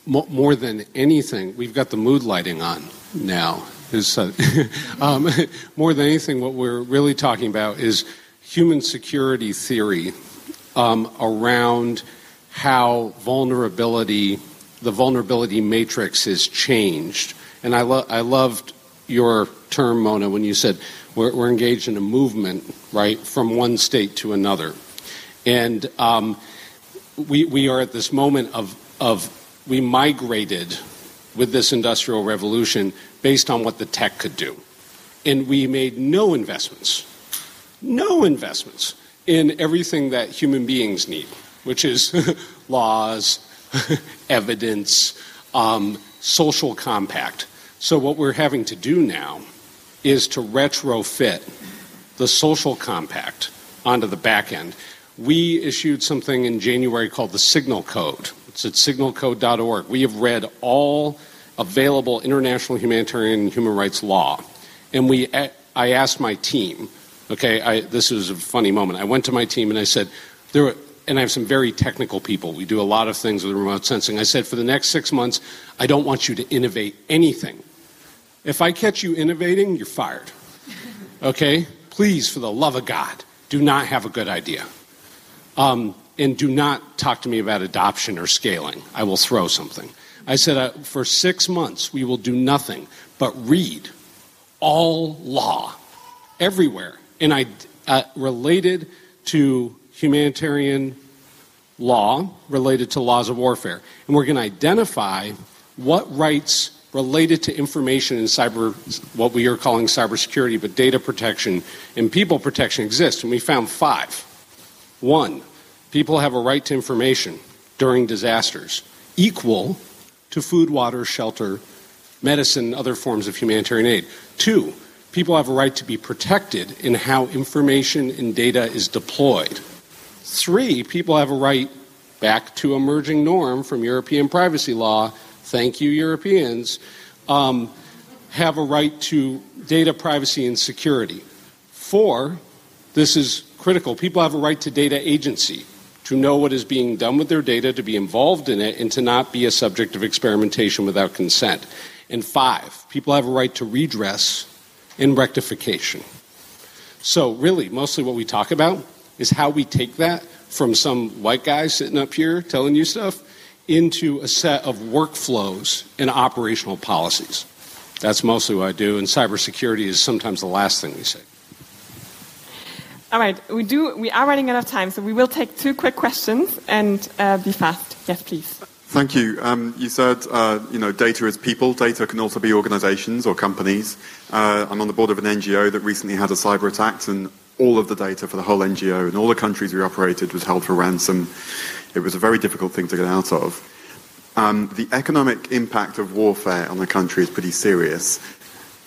more than anything. We've got the mood lighting on now. Is uh, um, more than anything, what we're really talking about is human security theory um, around how vulnerability, the vulnerability matrix, is changed. And I, lo- I loved your term, Mona, when you said we're, we're, engaged in a movement, right, from one state to another. And um, we, we are at this moment of, of we migrated with this industrial revolution based on what the tech could do. And we made no investments, no investments in everything that human beings need, which is laws, evidence, um, social compact. So, what we're having to do now is to retrofit the social compact onto the back end. We issued something in January called the Signal Code. It's at signalcode.org. We have read all available international humanitarian and human rights law. And we, I asked my team, okay, I, this was a funny moment. I went to my team and I said, there were, and I have some very technical people. We do a lot of things with remote sensing. I said, for the next six months, I don't want you to innovate anything. If I catch you innovating, you're fired. Okay? Please, for the love of God, do not have a good idea. Um, and do not talk to me about adoption or scaling. I will throw something. I said, uh, for six months, we will do nothing but read all law everywhere. And I uh, related to humanitarian law, related to laws of warfare. And we're going to identify what rights related to information in cyber, what we are calling cybersecurity, but data protection and people protection exist. And we found five. One, people have a right to information during disasters, equal to food, water, shelter, medicine, other forms of humanitarian aid. Two, people have a right to be protected in how information and data is deployed. Three, people have a right, back to emerging norm from European privacy law, thank you, Europeans, um, have a right to data privacy and security. Four, this is critical, people have a right to data agency to know what is being done with their data, to be involved in it, and to not be a subject of experimentation without consent. And five, people have a right to redress and rectification. So, really, mostly what we talk about is how we take that from some white guy sitting up here telling you stuff into a set of workflows and operational policies. That's mostly what I do, and cybersecurity is sometimes the last thing we say. All right, we do. We are running out of time, so we will take two quick questions and uh, be fast. Yes, please. Thank you. Um, you said, uh, you know, data is people. Data can also be organisations or companies. Uh, I'm on the board of an NGO that recently had a cyber attack, and all of the data for the whole NGO and all the countries we operated was held for ransom. It was a very difficult thing to get out of. Um, the economic impact of warfare on a country is pretty serious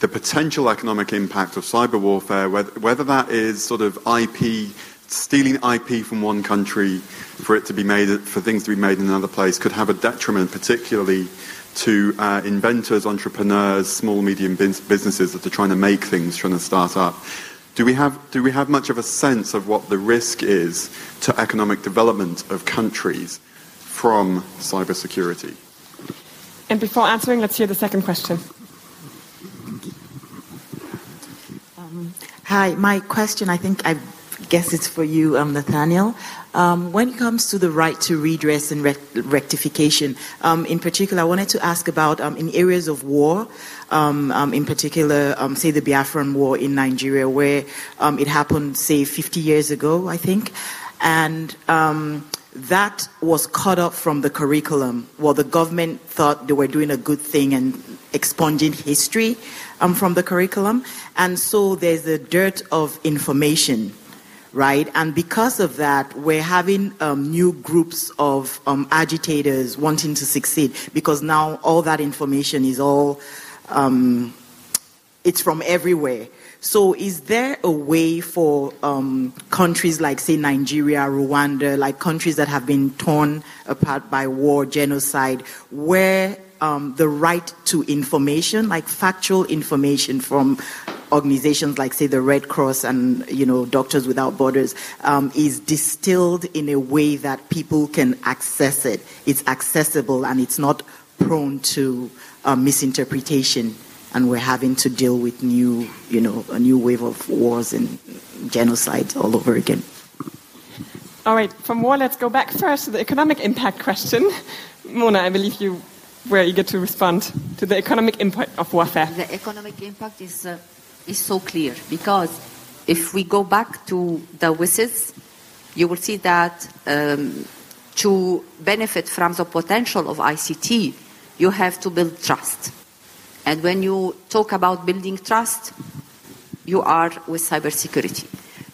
the potential economic impact of cyber warfare, whether, whether that is sort of IP, stealing IP from one country for it to be made, for things to be made in another place, could have a detriment, particularly to uh, inventors, entrepreneurs, small, medium businesses that are trying to make things, trying to start up. Do we have, do we have much of a sense of what the risk is to economic development of countries from cybersecurity? And before answering, let's hear the second question. Hi, my question, I think, I guess it's for you, um, Nathaniel. Um, when it comes to the right to redress and rectification, um, in particular, I wanted to ask about um, in areas of war, um, um, in particular, say the Biafran War in Nigeria, where it happened, say, 50 years ago, I think, and that was cut up from the curriculum. Well, the government thought they were doing a good thing and expunging history from the curriculum, and so there's a dearth of information right? And because of that, we're having um, new groups of um, agitators wanting to succeed because now all that information is all, um, it's from everywhere. So, is there a way for um, countries like, say, Nigeria, Rwanda, like countries that have been torn apart by war, genocide, where um, the right to information, like factual information from organizations like, say, the Red Cross and you know Doctors Without Borders, um, is distilled in a way that people can access it. It's accessible and it's not prone to uh, misinterpretation. And we're having to deal with new, you know, a new wave of wars and genocide all over again. All right, from war, let's go back first to the economic impact question. Mona, I believe you were eager to respond to the economic impact of warfare. The economic impact is uh, is so clear because if we go back to the WSIS, you will see that um, to benefit from the potential of ICT, you have to build trust. And when you talk about building trust, you are with cybersecurity.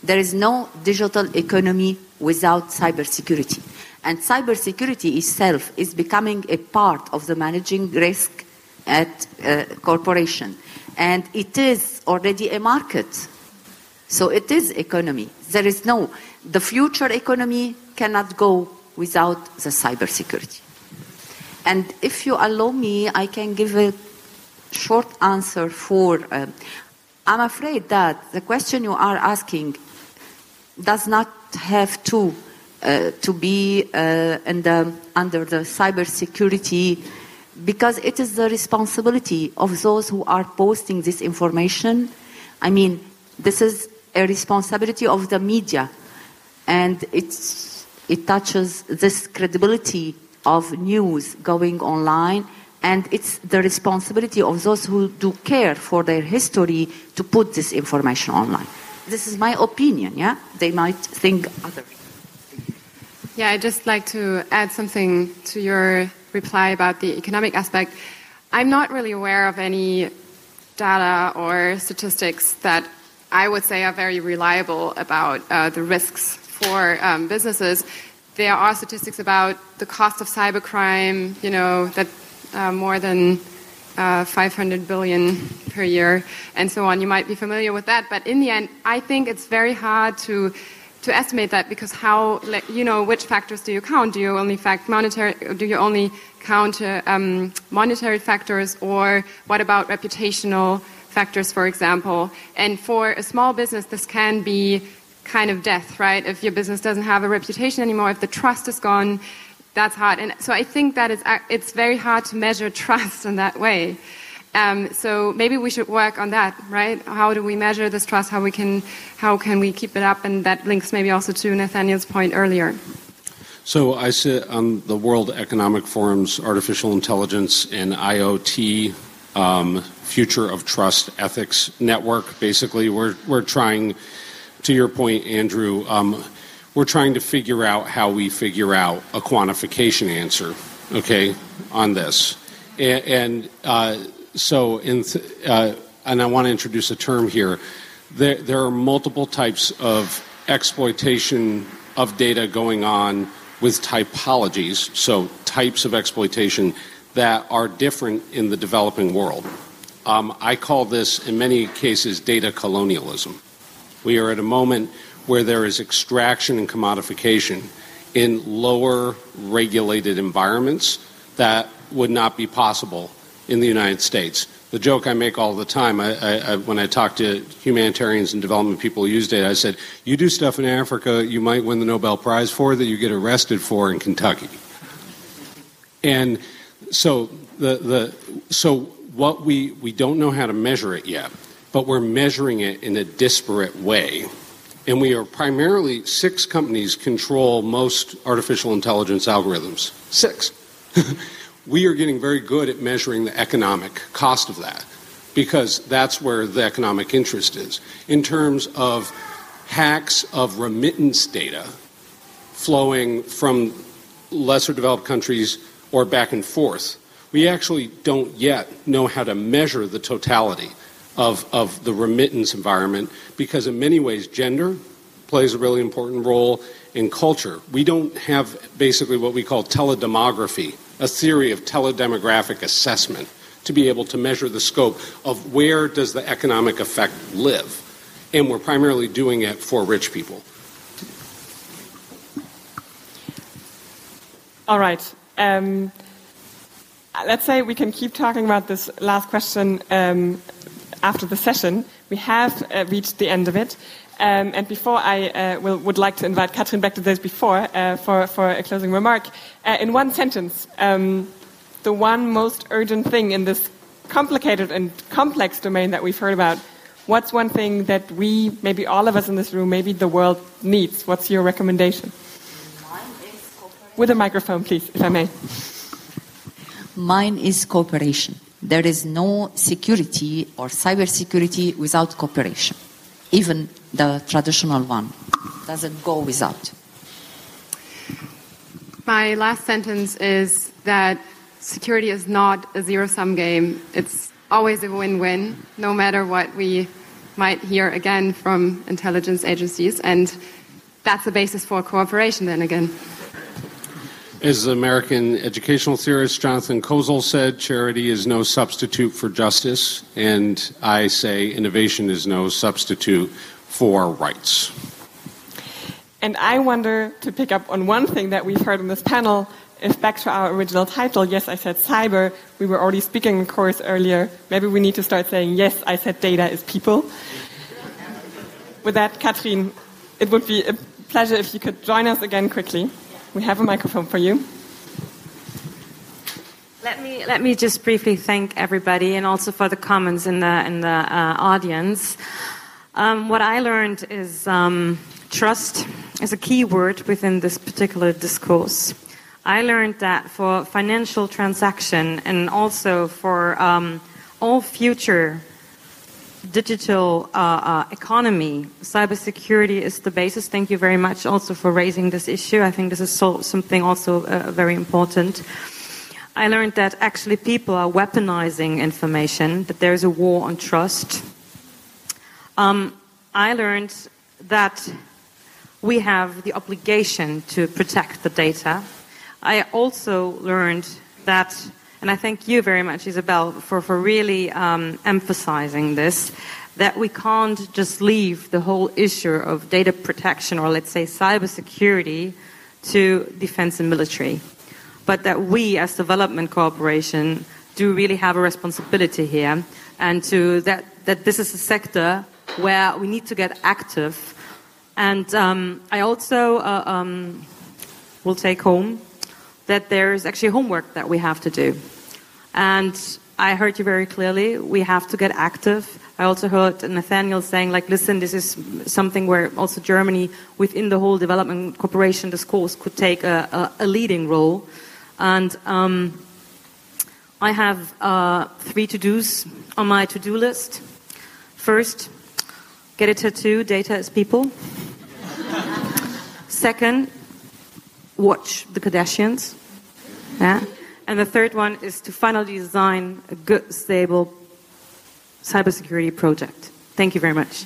There is no digital economy without cybersecurity. And cybersecurity itself is becoming a part of the managing risk at uh, corporation and it is already a market. So it is economy. There is no, the future economy cannot go without the cybersecurity. And if you allow me, I can give a short answer for. Uh, I'm afraid that the question you are asking does not have to uh, to be uh, the, under the cybersecurity because it is the responsibility of those who are posting this information. I mean, this is a responsibility of the media, and it touches this credibility of news going online, and it's the responsibility of those who do care for their history to put this information online. This is my opinion, yeah? They might think other. Yeah, I'd just like to add something to your reply about the economic aspect. I'm not really aware of any data or statistics that I would say are very reliable about uh, the risks for um, businesses. There are statistics about the cost of cybercrime, you know, that uh, more than uh, 500 billion per year, and so on. You might be familiar with that, but in the end, I think it's very hard to to estimate that because how you know which factors do you count? Do you only fact monetary? Do you only count uh, um, monetary factors, or what about reputational factors, for example? And for a small business, this can be kind of death, right? If your business doesn't have a reputation anymore, if the trust is gone, that's hard. And so I think that it's, it's very hard to measure trust in that way. Um, so maybe we should work on that, right? How do we measure this trust? How we can, how can we keep it up? And that links maybe also to Nathaniel's point earlier. So I sit on the World Economic Forum's Artificial Intelligence and IoT um, Future of Trust Ethics Network. Basically, we're we're trying, to your point, Andrew. Um, we're trying to figure out how we figure out a quantification answer, okay, on this, and, and uh, so in uh, and I want to introduce a term here. There, there are multiple types of exploitation of data going on with typologies, so types of exploitation that are different in the developing world. Um, I call this, in many cases, data colonialism. We are at a moment where there is extraction and commodification in lower regulated environments that would not be possible in the United States. The joke I make all the time I, I, when I talk to humanitarians and development people who use data, I said, You do stuff in Africa you might win the Nobel Prize for that you get arrested for in Kentucky. And so, the, the, so what we, we don't know how to measure it yet, but we're measuring it in a disparate way. And we are primarily, six companies control most artificial intelligence algorithms. Six. we are getting very good at measuring the economic cost of that because that's where the economic interest is. In terms of hacks of remittance data flowing from lesser developed countries or back and forth, we actually don't yet know how to measure the totality of, of the remittance environment because, in many ways, gender plays a really important role in culture. We don't have basically what we call teledemography, a theory of teledemographic assessment to be able to measure the scope of where does the economic effect live. And we're primarily doing it for rich people. All right. Um, let's say we can keep talking about this last question um, after the session. We have uh, reached the end of it. Um, and before I uh, will, would like to invite Katrin back to this before uh, for, for a closing remark, uh, in one sentence, um, the one most urgent thing in this complicated and complex domain that we've heard about, what's one thing that we, maybe all of us in this room, maybe the world needs? What's your recommendation? With a microphone, please, if I may. Mine is cooperation. There is no security or cybersecurity without cooperation. Even the traditional one doesn't go without. My last sentence is that security is not a zero sum game. It's always a win win, no matter what we might hear again from intelligence agencies. And that's the basis for cooperation, then again. As the American educational theorist Jonathan Kozol said, charity is no substitute for justice, and I say innovation is no substitute for rights. And I wonder to pick up on one thing that we've heard in this panel. If back to our original title, yes, I said cyber, we were already speaking, in course, earlier. Maybe we need to start saying, yes, I said data is people. With that, Katrin, it would be a pleasure if you could join us again quickly. We have a microphone for you. Let me let me just briefly thank everybody and also for the comments in the in the uh, audience. Um, what I learned is um, trust is a key word within this particular discourse. I learned that for financial transaction and also for um, all future digital uh, uh, economy, cybersecurity is the basis. Thank you very much also for raising this issue. I think this is so, something also uh, very important. I learned that actually people are weaponizing information, that there is a war on trust. Um, I learned that we have the obligation to protect the data. I also learned that and I thank you very much, Isabel, for, for really um, emphasizing this that we can't just leave the whole issue of data protection or, let's say, cybersecurity to defense and military, but that we, as development cooperation, do really have a responsibility here, and to that, that this is a sector where we need to get active. And um, I also uh, um, will take home that there's actually homework that we have to do. And I heard you very clearly. We have to get active. I also heard Nathaniel saying, like, listen, this is something where also Germany, within the whole development cooperation discourse, could take a, a, a leading role. And um, I have uh, three to dos on my to do list. First, get a tattoo, data is people. Second, watch the Kardashians. Yeah. And the third one is to finally design a good, stable cybersecurity project. Thank you very much.